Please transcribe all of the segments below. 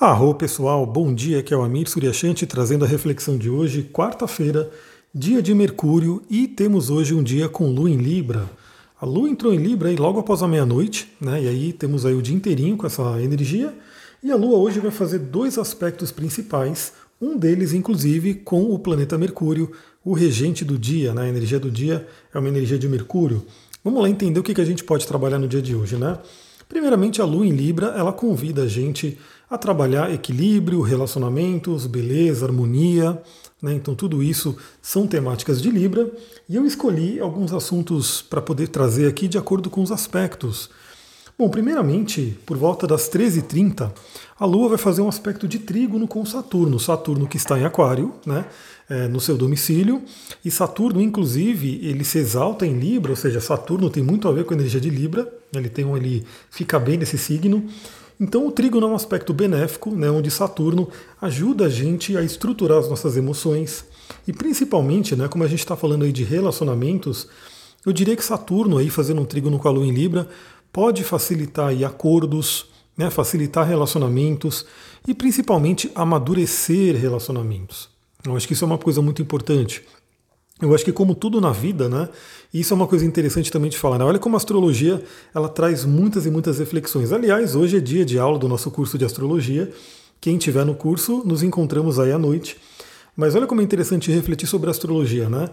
Arro pessoal, bom dia, aqui é o Amir Suryashanti trazendo a reflexão de hoje, quarta-feira, dia de Mercúrio e temos hoje um dia com Lua em Libra. A Lua entrou em Libra aí logo após a meia-noite, né? E aí temos aí o dia inteirinho com essa energia. E a Lua hoje vai fazer dois aspectos principais, um deles inclusive com o planeta Mercúrio, o regente do dia, né? A energia do dia é uma energia de Mercúrio. Vamos lá entender o que a gente pode trabalhar no dia de hoje, né? Primeiramente, a Lua em Libra, ela convida a gente a trabalhar equilíbrio, relacionamentos, beleza, harmonia. Né? Então, tudo isso são temáticas de Libra. E eu escolhi alguns assuntos para poder trazer aqui de acordo com os aspectos. Bom, primeiramente, por volta das 13h30, a Lua vai fazer um aspecto de trígono com Saturno. Saturno que está em Aquário, né? É, no seu domicílio. E Saturno, inclusive, ele se exalta em Libra, ou seja, Saturno tem muito a ver com a energia de Libra. Ele tem um, ele fica bem nesse signo. Então o trígono é um aspecto benéfico, né, onde Saturno ajuda a gente a estruturar as nossas emoções e principalmente, né, como a gente está falando aí de relacionamentos, eu diria que Saturno aí fazendo um trígono com a Lua em Libra pode facilitar aí acordos, né, facilitar relacionamentos e principalmente amadurecer relacionamentos. Eu acho que isso é uma coisa muito importante. Eu acho que como tudo na vida, né? Isso é uma coisa interessante também de falar. Né? Olha como a astrologia ela traz muitas e muitas reflexões. Aliás, hoje é dia de aula do nosso curso de astrologia. Quem tiver no curso, nos encontramos aí à noite. Mas olha como é interessante refletir sobre a astrologia, né?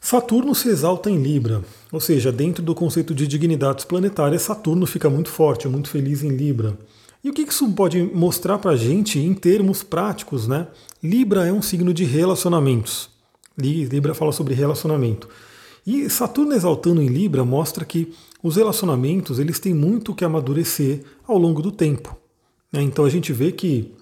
Saturno se exalta em Libra, ou seja, dentro do conceito de dignidades planetárias, Saturno fica muito forte, muito feliz em Libra. E o que isso pode mostrar para a gente em termos práticos, né? Libra é um signo de relacionamentos. Libra fala sobre relacionamento. E Saturno exaltando em Libra mostra que os relacionamentos eles têm muito que amadurecer ao longo do tempo. Né? Então a gente vê que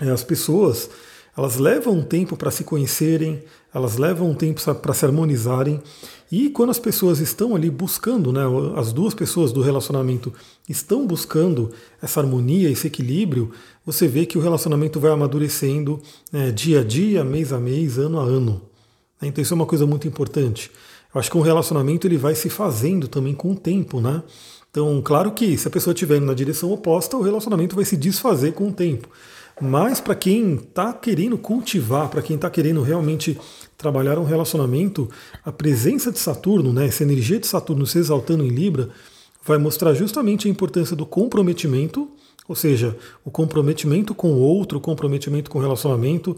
é, as pessoas elas levam um tempo para se conhecerem, elas levam um tempo para se harmonizarem. E quando as pessoas estão ali buscando, né, as duas pessoas do relacionamento estão buscando essa harmonia, esse equilíbrio, você vê que o relacionamento vai amadurecendo né, dia a dia, mês a mês, ano a ano. Né? Então isso é uma coisa muito importante. Eu acho que um relacionamento ele vai se fazendo também com o tempo, né? Então, claro que se a pessoa estiver na direção oposta, o relacionamento vai se desfazer com o tempo. Mas para quem está querendo cultivar, para quem está querendo realmente trabalhar um relacionamento, a presença de Saturno, né, essa energia de Saturno se exaltando em Libra, vai mostrar justamente a importância do comprometimento, ou seja, o comprometimento com o outro, o comprometimento com o relacionamento,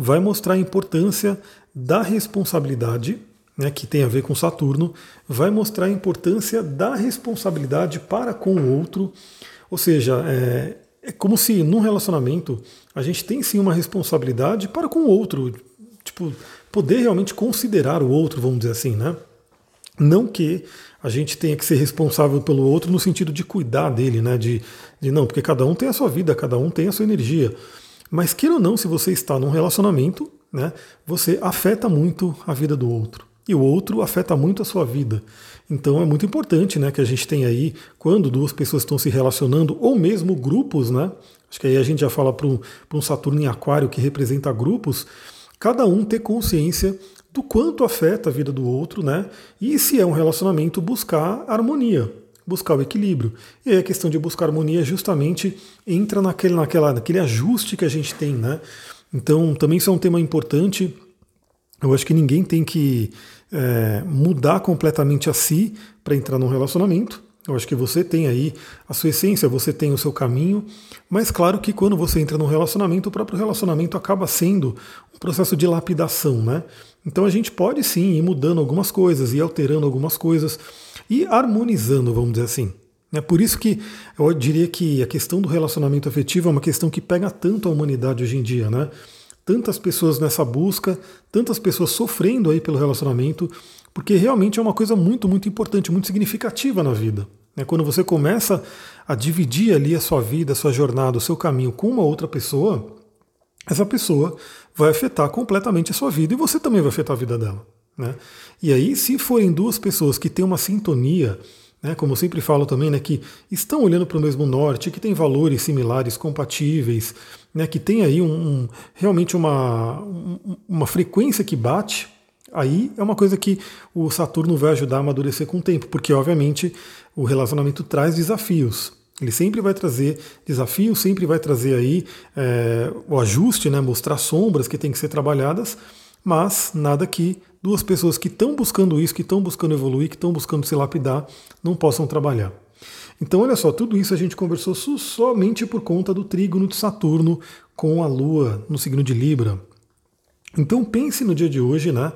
vai mostrar a importância da responsabilidade, né, que tem a ver com Saturno, vai mostrar a importância da responsabilidade para com o outro. Ou seja, é, é como se num relacionamento a gente tem sim uma responsabilidade para com o outro. Tipo, poder realmente considerar o outro, vamos dizer assim, né? Não que a gente tenha que ser responsável pelo outro no sentido de cuidar dele, né? De, de não, porque cada um tem a sua vida, cada um tem a sua energia. Mas queira ou não, se você está num relacionamento, né, você afeta muito a vida do outro. E o outro afeta muito a sua vida. Então é muito importante né, que a gente tenha aí, quando duas pessoas estão se relacionando, ou mesmo grupos, né? Acho que aí a gente já fala para um, um Saturno em Aquário que representa grupos, cada um ter consciência do quanto afeta a vida do outro, né? E se é um relacionamento, buscar harmonia buscar o equilíbrio. E aí a questão de buscar harmonia justamente entra naquele, naquela, naquele ajuste que a gente tem, né? Então, também isso é um tema importante. Eu acho que ninguém tem que é, mudar completamente a si para entrar num relacionamento. Eu acho que você tem aí a sua essência, você tem o seu caminho, mas claro que quando você entra num relacionamento, o próprio relacionamento acaba sendo um processo de lapidação, né? Então a gente pode sim ir mudando algumas coisas, ir alterando algumas coisas e harmonizando, vamos dizer assim. É por isso que eu diria que a questão do relacionamento afetivo é uma questão que pega tanto a humanidade hoje em dia, né? Tantas pessoas nessa busca, tantas pessoas sofrendo aí pelo relacionamento, porque realmente é uma coisa muito, muito importante, muito significativa na vida. É quando você começa a dividir ali a sua vida, a sua jornada, o seu caminho com uma outra pessoa, essa pessoa vai afetar completamente a sua vida e você também vai afetar a vida dela. Né? E aí, se forem duas pessoas que têm uma sintonia, né, como eu sempre falo também, né, que estão olhando para o mesmo norte, que têm valores similares, compatíveis, né, que tem aí um, um, realmente uma, uma frequência que bate, aí é uma coisa que o Saturno vai ajudar a amadurecer com o tempo, porque obviamente o relacionamento traz desafios. Ele sempre vai trazer desafios, sempre vai trazer aí é, o ajuste, né, mostrar sombras que têm que ser trabalhadas, mas nada que duas pessoas que estão buscando isso, que estão buscando evoluir, que estão buscando se lapidar, não possam trabalhar. Então, olha só, tudo isso a gente conversou somente por conta do trígono de Saturno com a Lua no signo de Libra. Então pense no dia de hoje, né?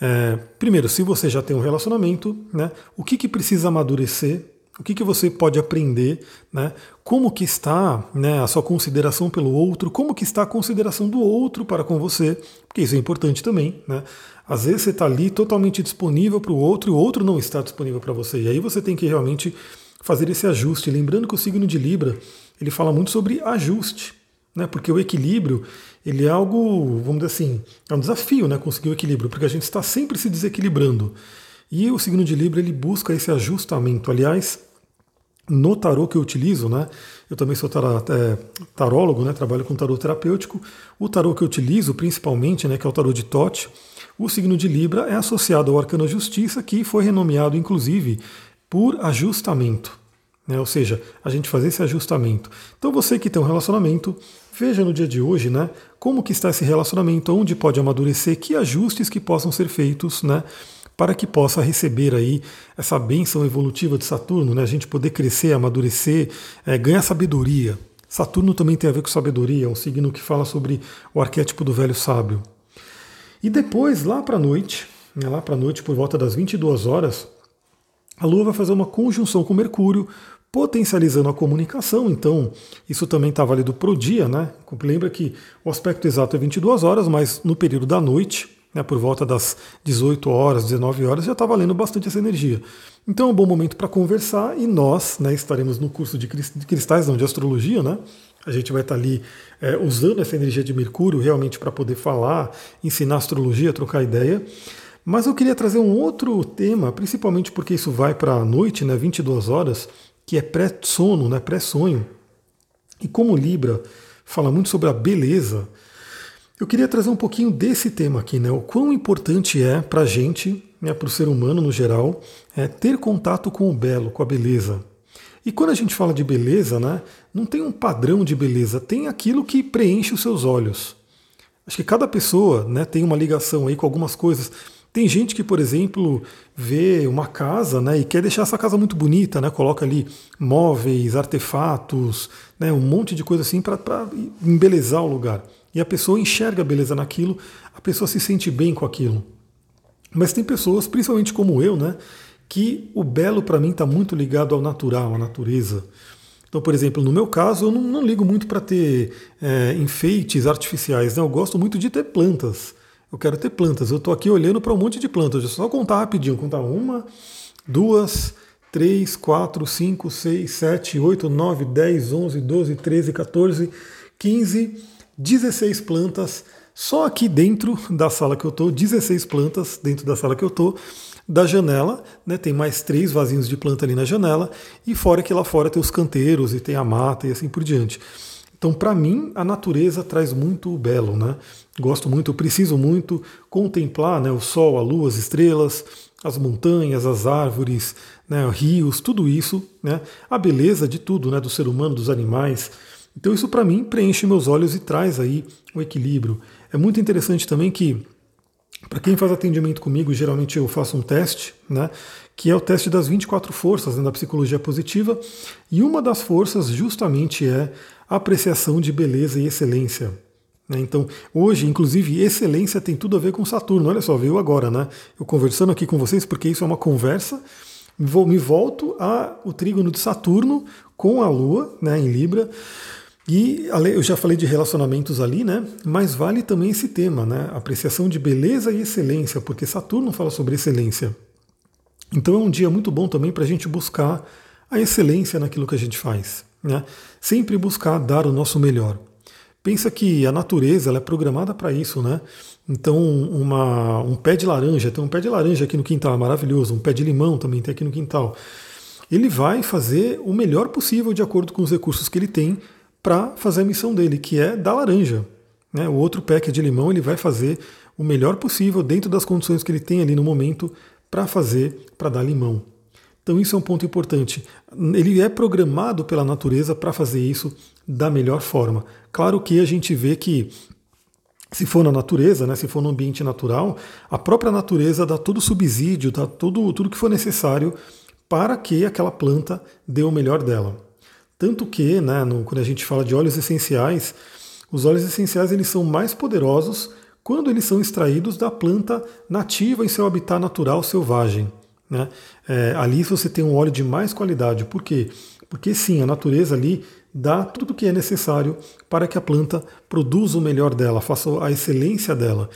É, primeiro, se você já tem um relacionamento, né? O que, que precisa amadurecer? O que, que você pode aprender, né? Como que está né, a sua consideração pelo outro? Como que está a consideração do outro para com você? Porque isso é importante também, né? Às vezes você está ali totalmente disponível para o outro e o outro não está disponível para você. E aí você tem que realmente fazer esse ajuste. Lembrando que o signo de Libra ele fala muito sobre ajuste né? Porque o equilíbrio ele é algo, vamos dizer assim, é um desafio, né? Conseguir o equilíbrio, porque a gente está sempre se desequilibrando. E o signo de Libra ele busca esse ajustamento. Aliás, no tarô que eu utilizo, né? Eu também sou é, tarólogo, né? Trabalho com tarô terapêutico. O tarô que eu utilizo, principalmente, né? Que é o tarô de Tote. O signo de Libra é associado ao arcano Justiça, que foi renomeado, inclusive, por ajustamento. Né? Ou seja, a gente fazer esse ajustamento. Então você que tem um relacionamento, veja no dia de hoje né, como que está esse relacionamento, onde pode amadurecer, que ajustes que possam ser feitos né, para que possa receber aí essa bênção evolutiva de Saturno, né, a gente poder crescer, amadurecer, é, ganhar sabedoria. Saturno também tem a ver com sabedoria, é um signo que fala sobre o arquétipo do velho sábio. E depois, lá para a noite, né, lá para a noite, por volta das 22 horas, a Lua vai fazer uma conjunção com Mercúrio, potencializando a comunicação. Então, isso também está válido para o dia, né? Lembra que o aspecto exato é 22 horas, mas no período da noite, né, por volta das 18 horas, 19 horas, já está valendo bastante essa energia. Então é um bom momento para conversar e nós né, estaremos no curso de cristais, não de astrologia, né? A gente vai estar tá ali é, usando essa energia de Mercúrio realmente para poder falar, ensinar astrologia, trocar ideia. Mas eu queria trazer um outro tema, principalmente porque isso vai para a noite, né, 22 horas, que é pré-sono, né, pré-sonho. E como Libra fala muito sobre a beleza, eu queria trazer um pouquinho desse tema aqui, né? O quão importante é para a gente, né, para o ser humano no geral, é ter contato com o belo, com a beleza. E quando a gente fala de beleza, né, não tem um padrão de beleza, tem aquilo que preenche os seus olhos. Acho que cada pessoa né, tem uma ligação aí com algumas coisas. Tem gente que, por exemplo, vê uma casa né, e quer deixar essa casa muito bonita, né, coloca ali móveis, artefatos, né, um monte de coisa assim para embelezar o lugar. E a pessoa enxerga a beleza naquilo, a pessoa se sente bem com aquilo. Mas tem pessoas, principalmente como eu, né, que o belo para mim está muito ligado ao natural, à natureza. Então, por exemplo, no meu caso, eu não, não ligo muito para ter é, enfeites artificiais. Né? Eu gosto muito de ter plantas. Eu quero ter plantas. Eu estou aqui olhando para um monte de plantas. Deixa eu só contar rapidinho. Contar uma, duas, três, quatro, cinco, seis, sete, oito, nove, dez, onze, doze, treze, 14, 15, 16 plantas. Só aqui dentro da sala que eu estou, 16 plantas dentro da sala que eu estou. Da janela, né, tem mais três vasinhos de planta ali na janela, e fora que lá fora tem os canteiros e tem a mata e assim por diante. Então, para mim, a natureza traz muito belo, né? Gosto muito, preciso muito contemplar né, o sol, a lua, as estrelas, as montanhas, as árvores, né, rios, tudo isso, né? A beleza de tudo, né? Do ser humano, dos animais. Então, isso para mim preenche meus olhos e traz aí o equilíbrio. É muito interessante também que para quem faz atendimento comigo, geralmente eu faço um teste, né, que é o teste das 24 forças né, da psicologia positiva, e uma das forças justamente é apreciação de beleza e excelência. Né? Então, hoje, inclusive, excelência tem tudo a ver com Saturno. Olha só, veio agora, né? Eu conversando aqui com vocês, porque isso é uma conversa, vou, me volto ao trígono de Saturno com a Lua, né, em Libra. E eu já falei de relacionamentos ali, né? Mas vale também esse tema, né? Apreciação de beleza e excelência, porque Saturno fala sobre excelência. Então é um dia muito bom também para a gente buscar a excelência naquilo que a gente faz. Né? Sempre buscar dar o nosso melhor. Pensa que a natureza ela é programada para isso, né? Então, uma, um pé de laranja, tem um pé de laranja aqui no quintal, maravilhoso, um pé de limão também tem aqui no quintal. Ele vai fazer o melhor possível de acordo com os recursos que ele tem para fazer a missão dele, que é dar laranja. Né? O outro que é de limão, ele vai fazer o melhor possível dentro das condições que ele tem ali no momento para fazer, para dar limão. Então isso é um ponto importante. Ele é programado pela natureza para fazer isso da melhor forma. Claro que a gente vê que se for na natureza, né, se for no ambiente natural, a própria natureza dá todo o subsídio, dá tudo, tudo que for necessário para que aquela planta dê o melhor dela. Tanto que, né, no, quando a gente fala de óleos essenciais, os óleos essenciais eles são mais poderosos quando eles são extraídos da planta nativa em seu habitat natural selvagem. Né? É, ali você tem um óleo de mais qualidade. Por quê? Porque sim, a natureza ali dá tudo o que é necessário para que a planta produza o melhor dela, faça a excelência dela.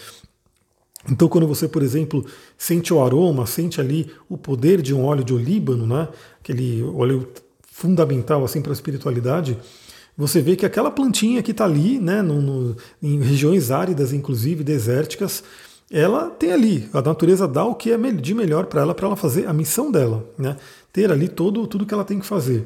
Então, quando você, por exemplo, sente o aroma, sente ali o poder de um óleo de olíbano, né? aquele óleo fundamental assim para a espiritualidade, você vê que aquela plantinha que está ali, né, no, no, em regiões áridas, inclusive desérticas, ela tem ali, a natureza dá o que é de melhor para ela, para ela fazer a missão dela, né? ter ali todo, tudo que ela tem que fazer.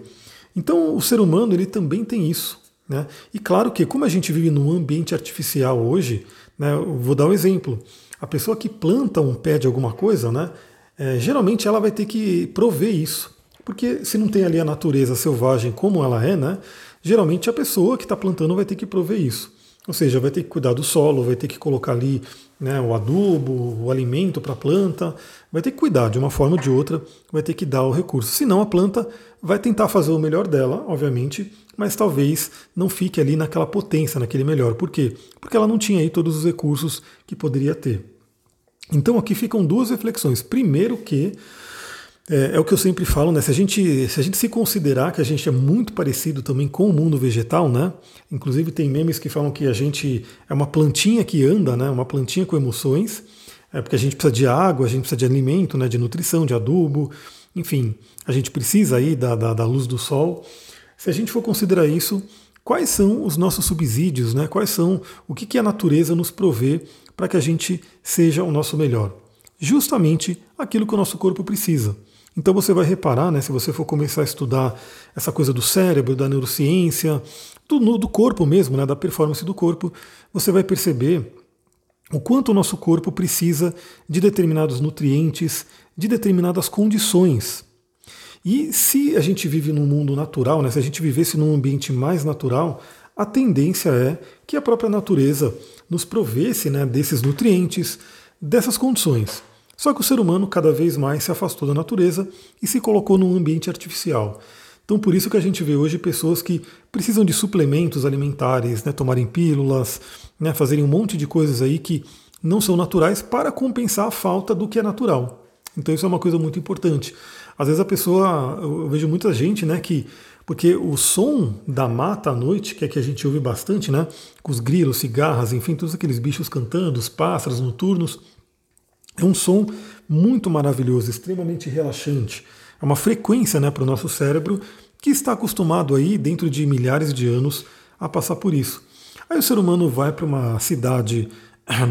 Então o ser humano ele também tem isso. Né? E claro que, como a gente vive num ambiente artificial hoje, né, vou dar um exemplo. A pessoa que planta um pé de alguma coisa, né, é, geralmente ela vai ter que prover isso. Porque se não tem ali a natureza selvagem como ela é, né, geralmente a pessoa que está plantando vai ter que prover isso. Ou seja, vai ter que cuidar do solo, vai ter que colocar ali né, o adubo, o alimento para a planta, vai ter que cuidar de uma forma ou de outra, vai ter que dar o recurso. Senão a planta vai tentar fazer o melhor dela, obviamente, mas talvez não fique ali naquela potência, naquele melhor. Por quê? Porque ela não tinha aí todos os recursos que poderia ter. Então aqui ficam duas reflexões. Primeiro que é, é, o que eu sempre falo, né? Se a, gente, se a gente se considerar que a gente é muito parecido também com o mundo vegetal, né? Inclusive tem memes que falam que a gente é uma plantinha que anda, né? Uma plantinha com emoções, é porque a gente precisa de água, a gente precisa de alimento, né? De nutrição, de adubo, enfim, a gente precisa aí da, da, da luz do sol. Se a gente for considerar isso, quais são os nossos subsídios, né? Quais são o que, que a natureza nos provê para que a gente seja o nosso melhor? Justamente aquilo que o nosso corpo precisa. Então você vai reparar, né, se você for começar a estudar essa coisa do cérebro, da neurociência, do, do corpo mesmo, né, da performance do corpo, você vai perceber o quanto o nosso corpo precisa de determinados nutrientes, de determinadas condições. E se a gente vive num mundo natural, né, se a gente vivesse num ambiente mais natural, a tendência é que a própria natureza nos provesse né, desses nutrientes, dessas condições. Só que o ser humano cada vez mais se afastou da natureza e se colocou num ambiente artificial. Então por isso que a gente vê hoje pessoas que precisam de suplementos alimentares, né, tomarem pílulas, né, fazerem um monte de coisas aí que não são naturais para compensar a falta do que é natural. Então isso é uma coisa muito importante. Às vezes a pessoa, eu vejo muita gente, né, que porque o som da mata à noite, que é que a gente ouve bastante, né, com os grilos, cigarras, enfim, todos aqueles bichos cantando, os pássaros noturnos, é um som muito maravilhoso, extremamente relaxante. É uma frequência né, para o nosso cérebro que está acostumado aí, dentro de milhares de anos, a passar por isso. Aí o ser humano vai para uma cidade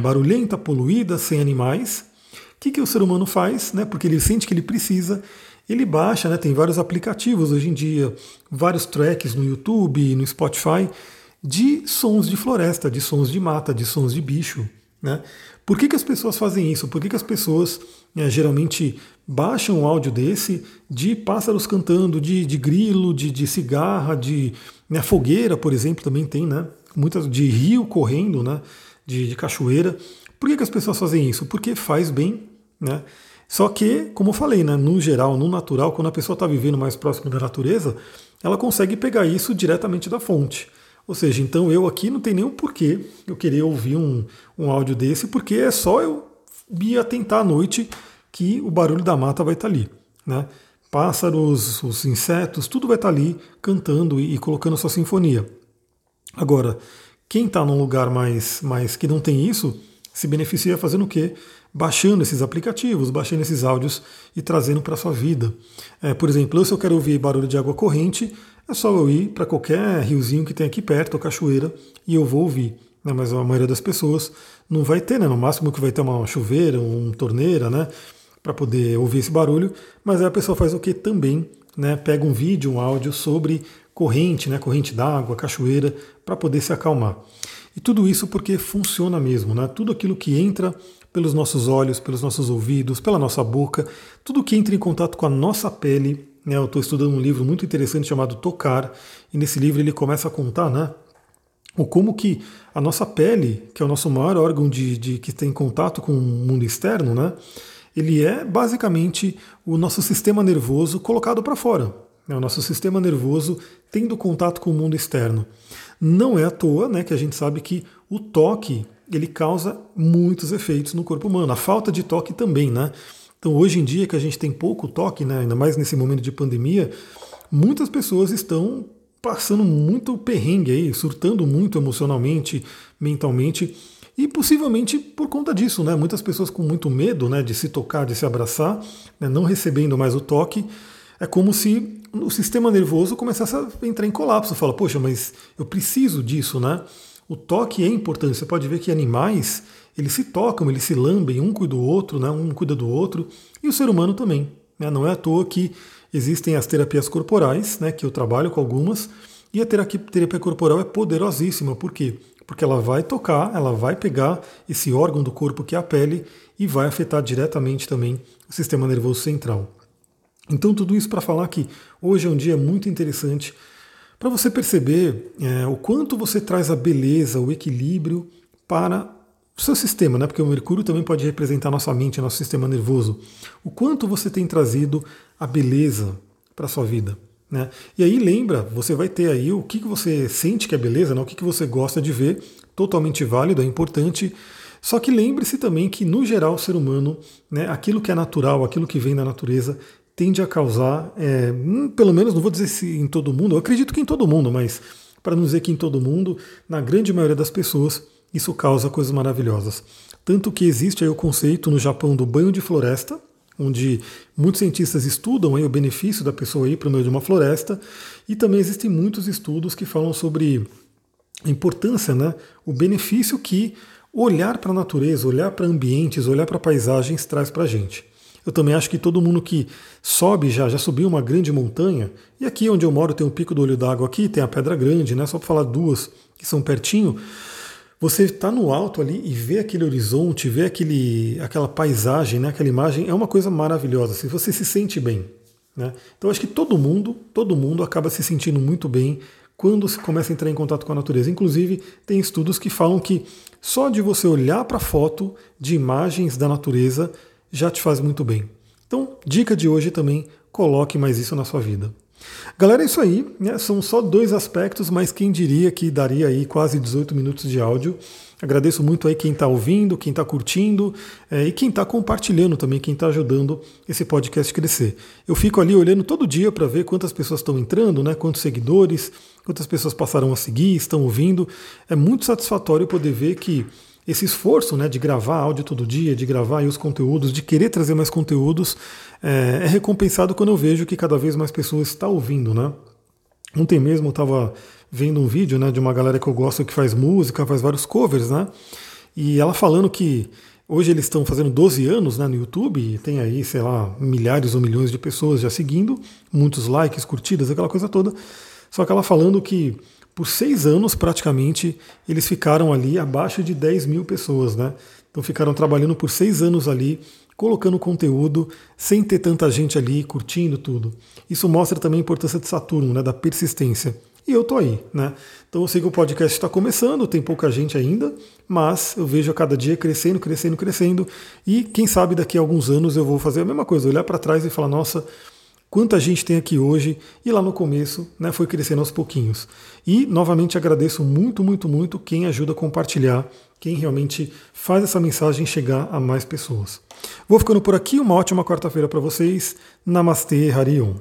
barulhenta, poluída, sem animais. O que, que o ser humano faz? Né, porque ele sente que ele precisa, ele baixa, né, tem vários aplicativos hoje em dia, vários tracks no YouTube, no Spotify, de sons de floresta, de sons de mata, de sons de bicho. Né? Por que, que as pessoas fazem isso? Por que, que as pessoas é, geralmente baixam um áudio desse de pássaros cantando, de, de grilo, de, de cigarra, de né, fogueira, por exemplo, também tem, né? Muitas de rio correndo, né? De, de cachoeira. Por que, que as pessoas fazem isso? Porque faz bem, né? Só que, como eu falei, né, no geral, no natural, quando a pessoa está vivendo mais próximo da natureza, ela consegue pegar isso diretamente da fonte. Ou seja, então eu aqui não tem nenhum porquê eu querer ouvir um, um áudio desse, porque é só eu me atentar à noite que o barulho da mata vai estar ali. Né? Pássaros, os insetos, tudo vai estar ali cantando e, e colocando sua sinfonia. Agora, quem está num lugar mais, mais que não tem isso, se beneficia fazendo o quê? Baixando esses aplicativos, baixando esses áudios e trazendo para a sua vida. É, por exemplo, se eu quero ouvir barulho de água corrente, é só eu ir para qualquer riozinho que tem aqui perto, ou cachoeira, e eu vou ouvir. Né? Mas a maioria das pessoas não vai ter, né? No máximo que vai ter uma chuveira, uma torneira, né? Para poder ouvir esse barulho. Mas aí a pessoa faz o que também, né? Pega um vídeo, um áudio sobre corrente, né? Corrente d'água, cachoeira, para poder se acalmar. E tudo isso porque funciona mesmo, né? Tudo aquilo que entra pelos nossos olhos, pelos nossos ouvidos, pela nossa boca, tudo que entra em contato com a nossa pele. Né? Eu estou estudando um livro muito interessante chamado Tocar, e nesse livro ele começa a contar, né? O como que a nossa pele, que é o nosso maior órgão de, de que tem contato com o mundo externo, né? Ele é basicamente o nosso sistema nervoso colocado para fora. Né? O nosso sistema nervoso tendo contato com o mundo externo. Não é à toa né, que a gente sabe que o toque ele causa muitos efeitos no corpo humano. A falta de toque também, né? Então hoje em dia que a gente tem pouco toque, né, ainda mais nesse momento de pandemia, muitas pessoas estão passando muito perrengue aí, surtando muito emocionalmente, mentalmente, e possivelmente por conta disso, né? Muitas pessoas com muito medo né, de se tocar, de se abraçar, né, não recebendo mais o toque. É como se o sistema nervoso começasse a entrar em colapso. Fala, poxa, mas eu preciso disso, né? O toque é importante. Você pode ver que animais, eles se tocam, eles se lambem, um cuida do outro, né? um cuida do outro, e o ser humano também. Né? Não é à toa que existem as terapias corporais, né? que eu trabalho com algumas, e a terapia, terapia corporal é poderosíssima. Por quê? Porque ela vai tocar, ela vai pegar esse órgão do corpo que é a pele e vai afetar diretamente também o sistema nervoso central. Então, tudo isso para falar que hoje é um dia muito interessante para você perceber é, o quanto você traz a beleza, o equilíbrio para seu sistema, né? porque o Mercúrio também pode representar nossa mente, nosso sistema nervoso. O quanto você tem trazido a beleza para sua vida. Né? E aí lembra, você vai ter aí o que, que você sente que é beleza, né? o que, que você gosta de ver, totalmente válido, é importante. Só que lembre-se também que, no geral, o ser humano, né, aquilo que é natural, aquilo que vem da natureza, tende a causar, é, hum, pelo menos não vou dizer se em todo mundo, eu acredito que em todo mundo, mas para não dizer que em todo mundo, na grande maioria das pessoas, isso causa coisas maravilhosas. Tanto que existe aí o conceito no Japão do banho de floresta, onde muitos cientistas estudam aí o benefício da pessoa ir para o meio de uma floresta, e também existem muitos estudos que falam sobre a importância, né, o benefício que olhar para a natureza, olhar para ambientes, olhar para paisagens traz para a gente. Eu também acho que todo mundo que sobe já, já subiu uma grande montanha, e aqui onde eu moro tem o Pico do Olho d'Água aqui, tem a Pedra Grande, né? Só para falar duas que são pertinho. Você está no alto ali e vê aquele horizonte, vê aquele, aquela paisagem, né? aquela imagem, é uma coisa maravilhosa. Se você se sente bem. Né? Então acho que todo mundo, todo mundo acaba se sentindo muito bem quando se começa a entrar em contato com a natureza. Inclusive, tem estudos que falam que só de você olhar para foto de imagens da natureza já te faz muito bem. Então, dica de hoje também, coloque mais isso na sua vida. Galera, é isso aí. Né? São só dois aspectos, mas quem diria que daria aí quase 18 minutos de áudio. Agradeço muito aí quem está ouvindo, quem está curtindo é, e quem está compartilhando também, quem está ajudando esse podcast crescer. Eu fico ali olhando todo dia para ver quantas pessoas estão entrando, né, quantos seguidores, quantas pessoas passaram a seguir, estão ouvindo. É muito satisfatório poder ver que esse esforço né, de gravar áudio todo dia, de gravar os conteúdos, de querer trazer mais conteúdos, é, é, recompensado quando eu vejo que cada vez mais pessoas estão ouvindo. Né? Ontem mesmo eu estava vendo um vídeo né, de uma galera que eu gosto que faz música, faz vários covers, né? E ela falando que hoje eles estão fazendo 12 anos né, no YouTube, e tem aí, sei lá, milhares ou milhões de pessoas já seguindo, muitos likes, curtidas, aquela coisa toda. Só que ela falando que por seis anos, praticamente, eles ficaram ali abaixo de 10 mil pessoas, né? Então ficaram trabalhando por seis anos ali, colocando conteúdo, sem ter tanta gente ali curtindo tudo. Isso mostra também a importância de Saturno, né? Da persistência. E eu tô aí, né? Então eu sei que o podcast está começando, tem pouca gente ainda, mas eu vejo a cada dia crescendo, crescendo, crescendo. E quem sabe daqui a alguns anos eu vou fazer a mesma coisa, olhar para trás e falar, nossa, quanta gente tem aqui hoje e lá no começo né, foi crescendo aos pouquinhos. E novamente agradeço muito, muito, muito quem ajuda a compartilhar, quem realmente faz essa mensagem chegar a mais pessoas. Vou ficando por aqui, uma ótima quarta-feira para vocês. Namastê, Harion.